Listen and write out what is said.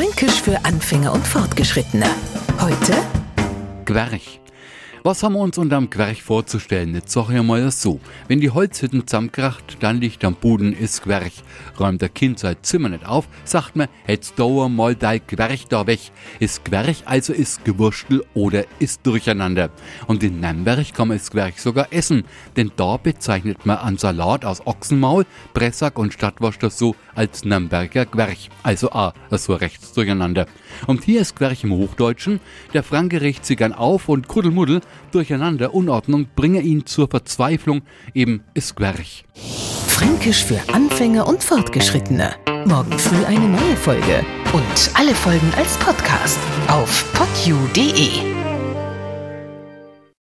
Fränkisch für Anfänger und Fortgeschrittene. Heute Gwerch. Was haben wir uns unterm Gwerch vorzustellen? Jetzt sag ich mal so. Wenn die Holzhütten zusammenkracht, dann liegt am Boden ist Gwerch. Räumt der Kind sein Zimmer nicht auf, sagt man, jetzt dauer mal dein Gwerch da weg. Ist Gwerch also ist Gewurstel oder ist Durcheinander. Und in Nürnberg kann man das Gwerch sogar essen, denn da bezeichnet man an Salat aus Ochsenmaul, Pressack und Stadtwurst so als Nürnberger Gwerch. Also A, so rechts durcheinander. Und hier ist Gwerch im Hochdeutschen, der Franke regt sich gern auf und Kuddelmuddel Durcheinander, Unordnung bringe ihn zur Verzweiflung, eben ist Gwerch. Fränkisch für Anfänger und Fortgeschrittene. Morgen früh eine neue Folge. Und alle Folgen als Podcast auf podu.de.